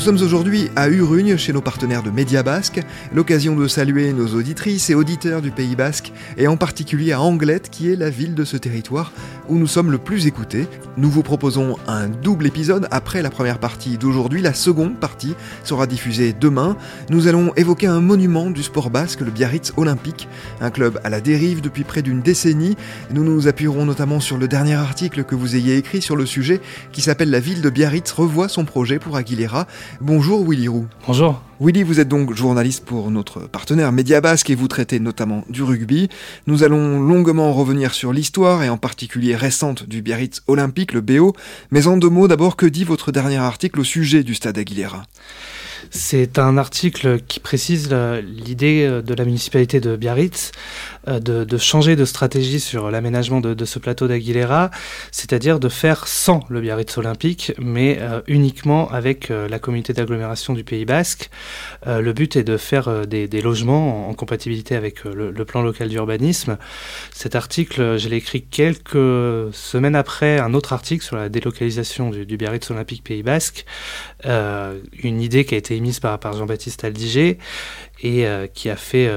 Nous sommes aujourd'hui à Urugne, chez nos partenaires de Média Basque, l'occasion de saluer nos auditrices et auditeurs du Pays Basque, et en particulier à Anglette, qui est la ville de ce territoire où nous sommes le plus écoutés. Nous vous proposons un double épisode après la première partie d'aujourd'hui. La seconde partie sera diffusée demain. Nous allons évoquer un monument du sport basque, le Biarritz Olympique, un club à la dérive depuis près d'une décennie. Nous nous appuierons notamment sur le dernier article que vous ayez écrit sur le sujet, qui s'appelle La ville de Biarritz revoit son projet pour Aguilera. Bonjour Willy Roux. Bonjour. Willy, vous êtes donc journaliste pour notre partenaire Média Basque et vous traitez notamment du rugby. Nous allons longuement revenir sur l'histoire et en particulier récente du Biarritz Olympique, le BO. Mais en deux mots d'abord, que dit votre dernier article au sujet du stade Aguilera? C'est un article qui précise l'idée de la municipalité de Biarritz euh, de, changer de stratégie sur l'aménagement de, ce plateau d'Aguilera, c'est-à-dire de faire sans le Biarritz olympique, mais euh, uniquement avec euh, la communauté d'agglomération du Pays Basque. le but est de faire des, logements en, compatibilité avec le, plan local d'urbanisme. Cet article, je l'ai écrit quelques semaines après un autre article sur la délocalisation du, Biarritz olympique Pays Basque, une idée qui a été émise par, Jean-Baptiste Aldiger et qui a fait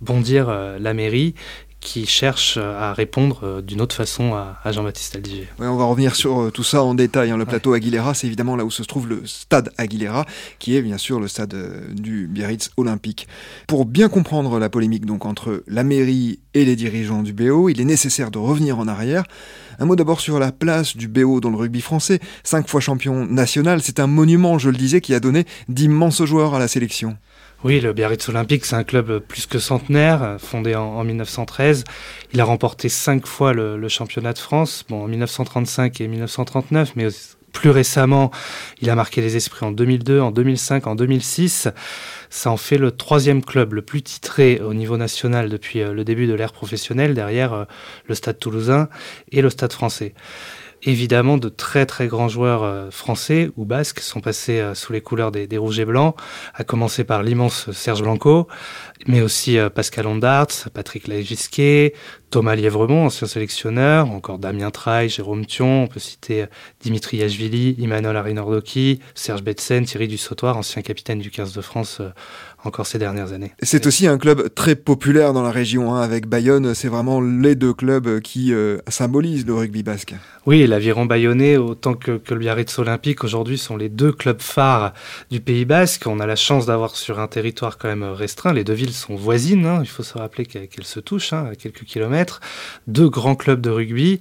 bondir euh, la mairie qui cherche euh, à répondre euh, d'une autre façon à, Jean-Baptiste Aldiger. on va revenir sur tout ça en détail. Hein. Le plateau Aguilera, c'est évidemment là où se trouve le stade Aguilera, qui est bien sûr le stade du Biarritz olympique. Pour bien comprendre la polémique donc entre la mairie et les dirigeants du BO, il est nécessaire de revenir en arrière. Un mot d'abord sur la place du BO dans le rugby français. Cinq fois champion national, c'est un monument, je le disais, qui a donné d'immenses joueurs à la sélection. Oui, le Biarritz Olympique, c'est un club plus que centenaire, fondé en, 1913. Il a remporté cinq fois le, championnat de France, bon, en 1935 et 1939, mais plus récemment, il a marqué les esprits en 2002, en 2005, en 2006. Ça en fait le troisième club le plus titré au niveau national depuis euh, le début de l'ère professionnelle, derrière euh, le Stade toulousain et le Stade français. Évidemment, de très très grands joueurs euh, français ou basques sont passés euh, sous les couleurs des, Rouges et Blancs, à commencer par l'immense Serge Blanco, mais aussi euh, Pascal Ondarts, Patrick Lagisquet, Thomas Lièvremont, ancien sélectionneur, encore Damien Traille, Jérôme Thion, on peut citer Dimitri Yachvili, Emmanuel Arinordoki, Serge Betsen, Thierry Dussautoir, ancien capitaine du 15 de France encore ces dernières années. C'est aussi un club très populaire dans la région, hein, avec Bayonne, c'est vraiment les deux clubs qui euh, symbolisent le rugby basque. Oui, l'aviron bayonnais, autant que, le Biarritz Olympique, aujourd'hui sont les deux clubs phares du Pays basque. On a la chance d'avoir sur un territoire quand même restreint, les deux villes sont voisines, hein. il faut se rappeler qu'elles se touchent hein, à quelques kilomètres, deux grands clubs de rugby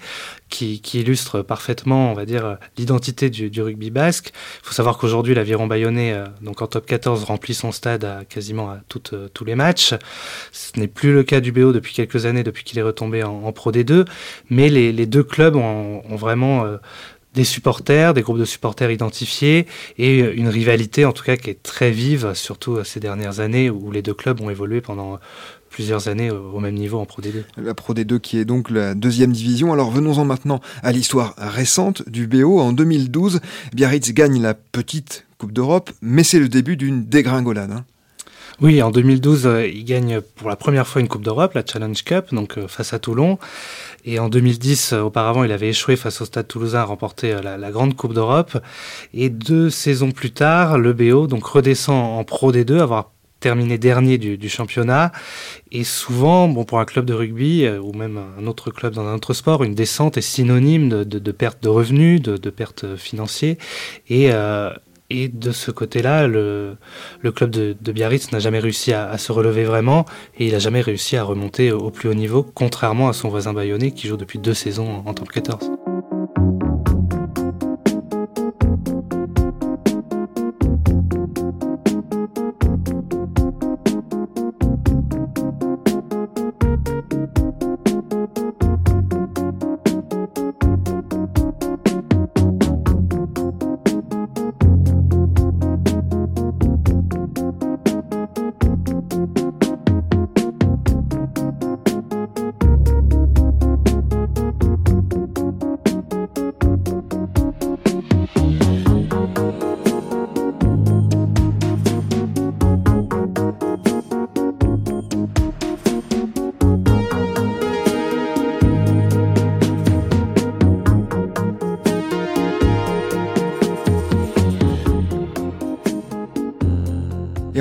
qui, illustrent parfaitement, on va dire, l'identité du, rugby basque. Il faut savoir qu'aujourd'hui, l'aviron bayonnais, euh, donc en top 14, remplit son stade à quasiment à euh, tous les matchs. Ce n'est plus le cas du BO depuis quelques années, depuis qu'il est retombé en, Pro D2, mais les, deux clubs ont, vraiment euh, des supporters, des groupes de supporters identifiés et une rivalité en tout cas qui est très vive, surtout ces dernières années où les deux clubs ont évolué pendant plusieurs années au même niveau en Pro D2. La Pro D2 qui est donc la deuxième division. Alors venons-en maintenant à l'histoire récente du BO. En 2012, Biarritz gagne la petite Coupe d'Europe, mais c'est le début d'une dégringolade. Hein. Oui, en 2012, il gagne pour la première fois une Coupe d'Europe, la Challenge Cup, donc face à Toulon. Et en 2010, auparavant, il avait échoué face au Stade Toulousain à remporter la, la grande Coupe d'Europe. Et deux saisons plus tard, le BO donc redescend en Pro D2, avoir terminé dernier du, championnat. Et souvent, bon, pour un club de rugby euh, ou même un autre club dans un autre sport, une descente est synonyme de, perte de revenus, de, perte financière. Et, euh, et de ce côté-là, le, club de, Biarritz n'a jamais réussi à, se relever vraiment et il n'a jamais réussi à remonter au plus haut niveau, contrairement à son voisin bayonnais qui joue depuis deux saisons en top 14.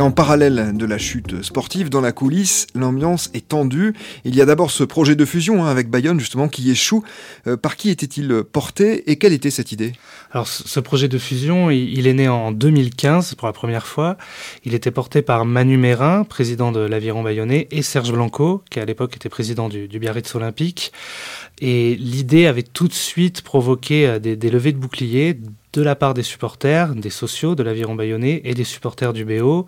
En parallèle de la chute sportive, dans la coulisse, l'ambiance est tendue. Il y a d'abord ce projet de fusion hein, avec Bayonne, justement, qui échoue. Euh, par qui était-il porté et quelle était cette idée? Alors, ce projet de fusion, il, est né en 2015 pour la première fois. Il était porté par Manu Mérin, président de l'Aviron Bayonnais, et Serge Blanco, qui à l'époque était président du, du Biarritz Olympique. Et l'idée avait tout de suite provoqué euh, des, levées de boucliers de la part des supporters, des sociaux de l'Aviron Bayonnais et des supporters du BO.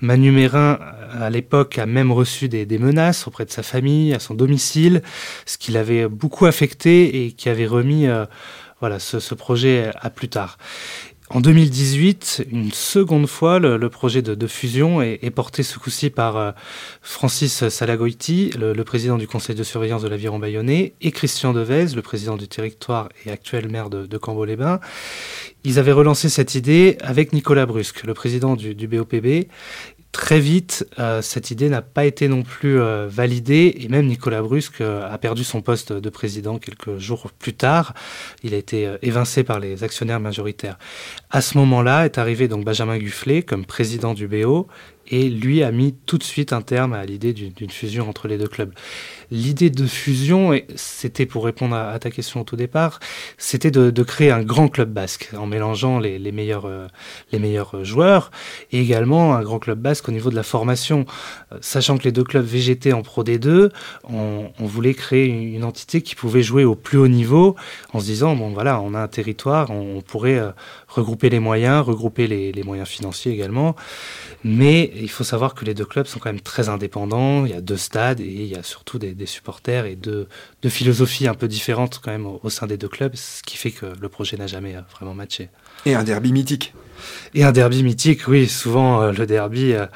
Manu Mérin, à l'époque, a même reçu des, menaces auprès de sa famille, à son domicile, ce qui l'avait beaucoup affecté et qui avait remis euh, voilà, ce, projet à plus tard. En 2018, une seconde fois, le, projet de, fusion est, porté ce coup-ci par euh, Francis Salagoiti, le, président du conseil de surveillance de l'Aviron Bayonnais, et Christian Devez, le président du territoire et actuel maire de, de Cambo-les-Bains. Ils avaient relancé cette idée avec Nicolas Brusque, le président du BOPB, Très vite, euh, cette idée n'a pas été non plus euh, validée et même Nicolas Brusque euh, a perdu son poste de président quelques jours plus tard. Il a été évincé par les actionnaires majoritaires. À ce moment-là est arrivé donc Benjamin Gufflet comme président du BO et lui a mis tout de suite un terme à l'idée d'une fusion entre les deux clubs. L'idée de fusion, c'était pour répondre à, ta question au tout départ, c'était de, créer un grand club basque en mélangeant les, meilleurs, euh, les meilleurs joueurs et également un grand club basque au niveau de la formation. Euh, sachant que les deux clubs VGT en Pro D2, on, voulait créer une, entité qui pouvait jouer au plus haut niveau en se disant, bon voilà, on a un territoire, on, pourrait euh, regrouper les moyens, regrouper les, les moyens financiers également. Mais il faut savoir que les deux clubs sont quand même très indépendants. Il y a deux stades et il y a surtout des, supporters et deux, philosophies un peu différentes quand même au, sein des deux clubs, ce qui fait que le projet n'a jamais euh, vraiment matché. Et un derby mythique. Et un derby mythique, oui. Souvent, euh, le derby euh,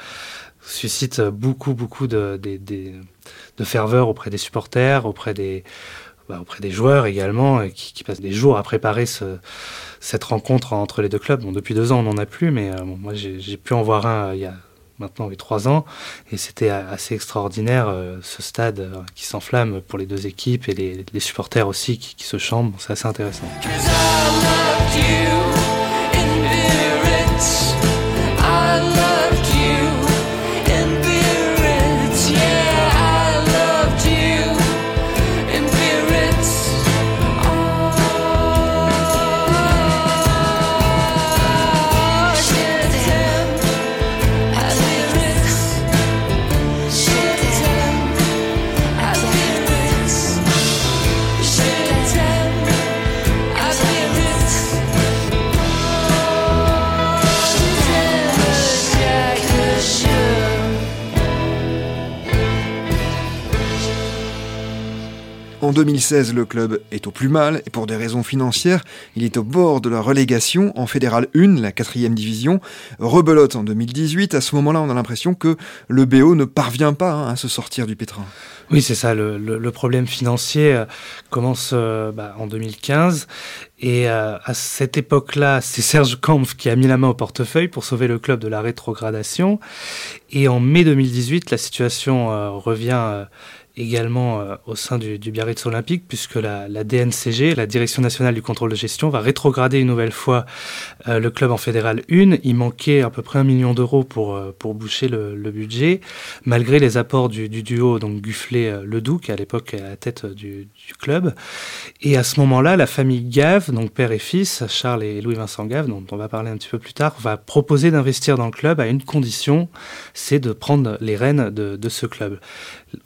suscite beaucoup, beaucoup de, de, ferveur auprès des supporters, auprès des, bah, auprès des joueurs également, qui, qui, passent des jours à préparer ce, cette rencontre entre les deux clubs. Bon, depuis deux ans, on n'en a plus, mais moi, j'ai pu en voir un il y a maintenant oui, trois ans. Et c'était assez extraordinaire, euh, ce stade euh, qui s'enflamme pour les deux équipes et les, supporters aussi qui, qui se chambrent. C'est assez intéressant. 2016, le club est au plus mal et pour des raisons financières, il est au bord de la relégation en Fédérale 1, la quatrième division. Rebelote en 2018, à ce moment-là, on a l'impression que le BO ne parvient pas hein, à se sortir du pétrin. Oui, c'est ça. Le, problème financier euh, commence euh, bah, en 2015. Et euh, à cette époque-là, c'est Serge Kampf qui a mis la main au portefeuille pour sauver le club de la rétrogradation. Et en mai 2018, la situation revient également euh, au sein du, Biarritz Olympique, puisque la, DNCG, la Direction nationale du contrôle de gestion, va rétrograder une nouvelle fois euh, le club en fédéral 1. Il manquait à peu près un million d'euros pour, euh, pour boucher le, budget, malgré les apports du, duo, donc Gufflet-Ledoux, qui à l'époque est à la tête du, club. Et à ce moment-là, la famille Gave, donc père et fils, Charles et Louis-Vincent Gave, dont on va parler un petit peu plus tard, va proposer d'investir dans le club à une condition, c'est de prendre les rênes de ce club.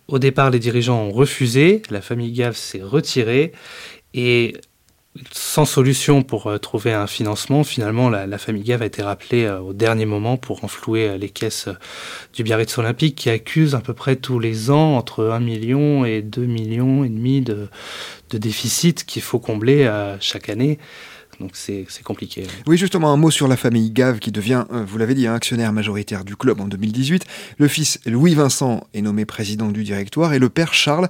Au départ, les dirigeants ont refusé, la famille Gave s'est retirée et sans solution pour euh, trouver un financement, finalement, la, famille Gave a été rappelée euh, au dernier moment pour renflouer euh, les caisses du Biarritz Olympique qui accuse à peu près tous les ans entre 1 million et 2 millions et demi de, de déficit qu'il faut combler chaque année. Donc c'est compliqué. Oui, justement, un mot sur la famille Gave qui devient, euh, vous l'avez dit, un actionnaire majoritaire du club en 2018. Le fils Louis-Vincent est nommé président du directoire et le père Charles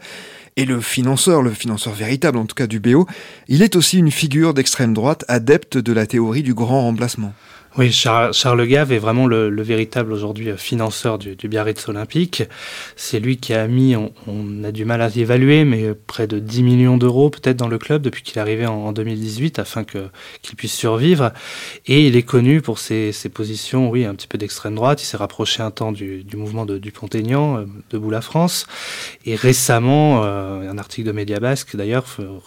est le financeur, le financeur véritable en tout cas du BO. Il est aussi une figure d'extrême droite adepte de la théorie du grand remplacement. Oui, Charles, Gave est vraiment le, véritable aujourd'hui euh, financeur du, Biarritz Olympique. C'est lui qui a mis, on, a du mal à évaluer, mais près de 10 millions d'euros peut-être dans le club depuis qu'il est arrivé en, 2018 afin qu'il puisse survivre. Et il est connu pour ses, positions, oui, un petit peu d'extrême droite. Il s'est rapproché un temps du, mouvement de Dupont-Aignan, euh, Debout la France. Et récemment, euh, un article de Média Basque d'ailleurs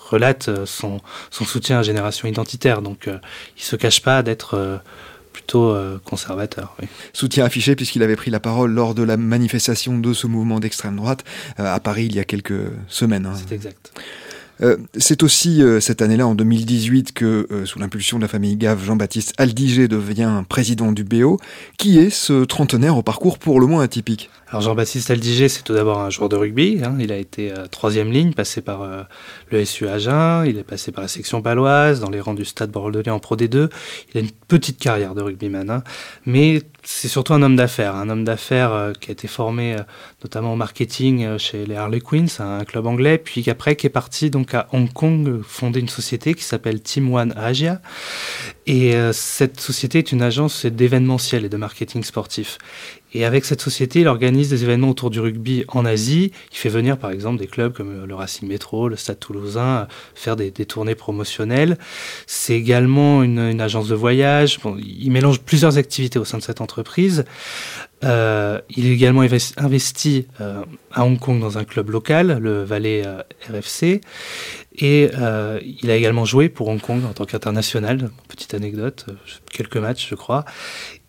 relate son, soutien à Génération Identitaire. Donc il se cache pas d'être plutôt euh, conservateur. Soutien affiché puisqu'il avait pris la parole lors de la manifestation de ce mouvement d'extrême droite euh, à Paris il y a quelques semaines. Hein. C'est exact. Euh, c'est aussi cette année-là, en 2018, que, sous l'impulsion de la famille Gave, Jean-Baptiste Aldiger devient président du BO. Qui est ce trentenaire au parcours pour le moins atypique alors Jean-Baptiste Aldiger, c'est tout d'abord un joueur de rugby. Hein. Il a été euh, troisième ligne, passé par euh, le SU Agen. Il est passé par la section paloise, dans les rangs du Stade Bordelais en Pro D2. Il a une petite carrière de rugbyman, hein. mais c'est surtout un homme d'affaires. Un homme d'affaires euh, qui a été formé notamment au marketing chez les Harley Queens, un club anglais, puis après qui est parti donc à Hong Kong fonder une société qui s'appelle Team One Asia. Et cette société est une agence d'événementiel et de marketing sportif. Et avec cette société, il organise des événements autour du rugby en Asie. Il fait venir par exemple des clubs comme le Racing Métro, le Stade Toulousain, faire des, tournées promotionnelles. C'est également une, agence de voyage. il mélange plusieurs activités au sein de cette entreprise. Euh, il est également investi euh, à Hong Kong dans un club local, le Valais euh, RFC. Et il a également joué pour Hong Kong en tant qu'international. Petite anecdote, quelques matchs je crois.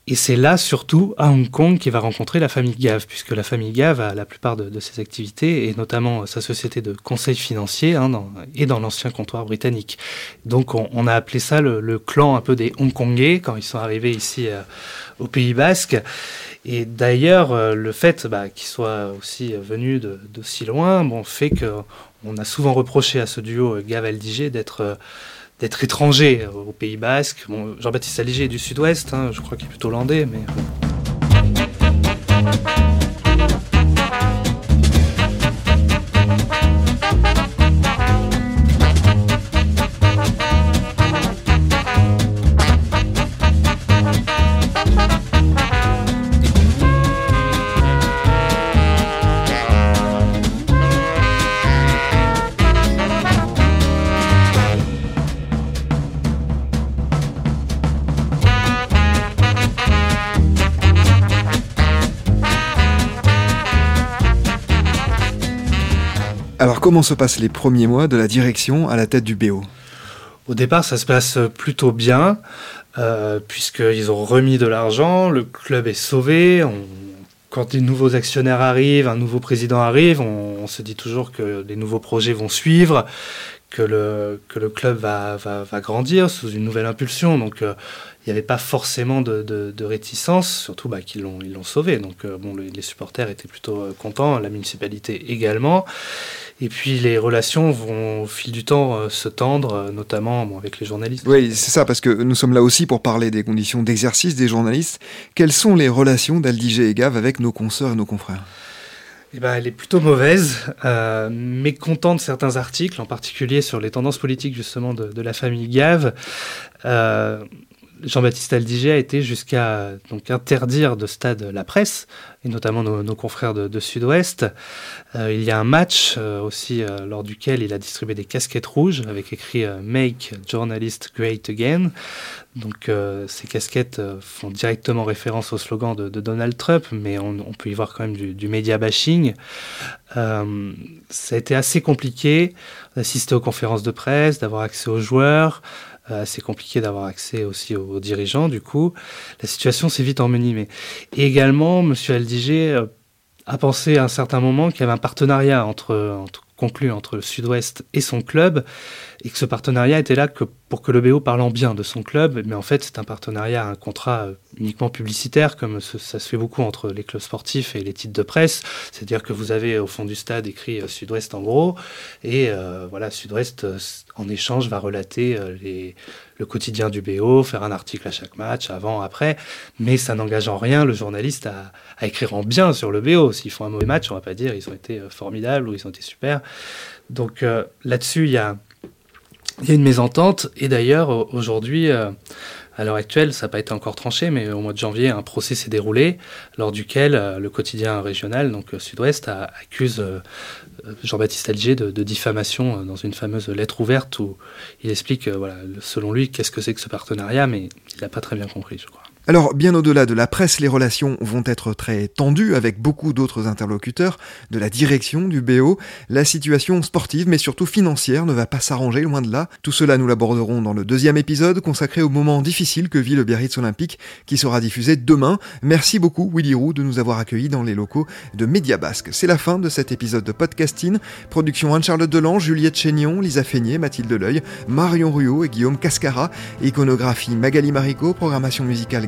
Et c'est là, surtout, à Hong Kong, qu'il va rencontrer la famille Gave, puisque la famille Gave a la plupart de, ses activités, et notamment sa société de conseil financier, hein, dans, et dans l'ancien comptoir britannique. Donc on, a appelé ça le, clan un peu des Hongkongais, quand ils sont arrivés ici au Pays Basque. Et d'ailleurs, euh, le fait bah, qu'ils soient aussi venus d'aussi loin, bon, fait qu'on a souvent reproché à ce duo Gave-Aldiger d'être... Euh, d'être étranger au Pays Basque. Bon, Jean-Baptiste Aliger est du sud-ouest, hein, je crois qu'il est plutôt hollandais, mais... Alors comment se passent les premiers mois de la direction à la tête du BO Au départ, ça se passe plutôt bien, euh, puisqu'ils ont remis de l'argent, le club est sauvé. quand des nouveaux actionnaires arrivent, un nouveau président arrive, on, se dit toujours que les nouveaux projets vont suivre, que le, club va, va, va grandir sous une nouvelle impulsion. Euh, il n'y avait pas forcément de, de, réticence, surtout bah, qu'ils l'ont, ils l'ont sauvé. Donc, euh, bon, les supporters étaient plutôt euh, contents, la municipalité également. Et puis les relations vont au fil du temps se tendre, notamment bon, avec les journalistes. Oui, c'est ça, parce que nous sommes là aussi pour parler des conditions d'exercice des journalistes. Quelles sont les relations d'Aldiger et Gave avec nos consoeurs et nos confrères? Eh ben, elle est plutôt mauvaise, euh, mécontent de certains articles, en particulier sur les tendances politiques justement de, de la famille Gave. Euh, Jean-Baptiste Aldiger a été jusqu'à donc interdire de stade la presse, et notamment nos, confrères de, Sud-Ouest. Euh, il y a un match euh, aussi euh, lors duquel il a distribué des casquettes rouges avec écrit Make Journalist Great Again. Donc ces casquettes font directement référence au slogan de, Donald Trump, mais on, peut y voir quand même du, du bashing. ça a été assez compliqué d'assister aux conférences de presse, d'avoir accès aux joueurs. Euh, assez compliqué d'avoir accès aussi aux, dirigeants. Du coup, la situation s'est vite envenimée. Et également, M. Aldiger euh, a pensé à un certain moment qu'il y avait un partenariat conclu entre le Sud-Ouest et son club, et que ce partenariat était là que pour que le BO parlant bien de son club, mais en fait c'est un partenariat, un contrat euh, uniquement publicitaire, comme ça se fait beaucoup entre les clubs sportifs et les titres de presse, c'est-à-dire que vous avez au fond du stade écrit euh, Sud-Ouest en gros, et euh, voilà, Sud-Ouest en échange va relater les, le quotidien du BO, faire un article à chaque match, avant, après, mais ça n'engage en rien le journaliste à, écrire en bien sur le BO. S'ils font un mauvais match, on va pas dire ils ont été formidables ou ils ont été super. Donc là-dessus, il y a, une mésentente. Et d'ailleurs, aujourd'hui, euh, à l'heure actuelle, ça n'a pas été encore tranché, mais au mois de janvier, un procès s'est déroulé lors duquel euh, le quotidien régional, donc Sud-Ouest, accuse Jean-Baptiste Alger de, diffamation dans une fameuse lettre ouverte où il explique, selon lui, qu'est-ce que c'est que ce partenariat, mais il n'a pas très bien compris, je crois. Alors, bien au-delà de la presse, les relations vont être très tendues avec beaucoup d'autres interlocuteurs, de la direction du BO. La situation sportive, mais surtout financière, ne va pas s'arranger, loin de là. Tout cela, nous l'aborderons dans le deuxième épisode consacré au moment difficile que vit le Biarritz Olympique, qui sera diffusé demain. Merci beaucoup, Willy Roux, de nous avoir accueillis dans les locaux de Média Basque. C'est la fin de cet épisode de podcasting. Production Anne-Charlotte Delan, Juliette Chénion, Lisa Feignet, Mathilde Leuil, Marion Ruot et Guillaume Cascara. Iconographie Magali Marico, programmation musicale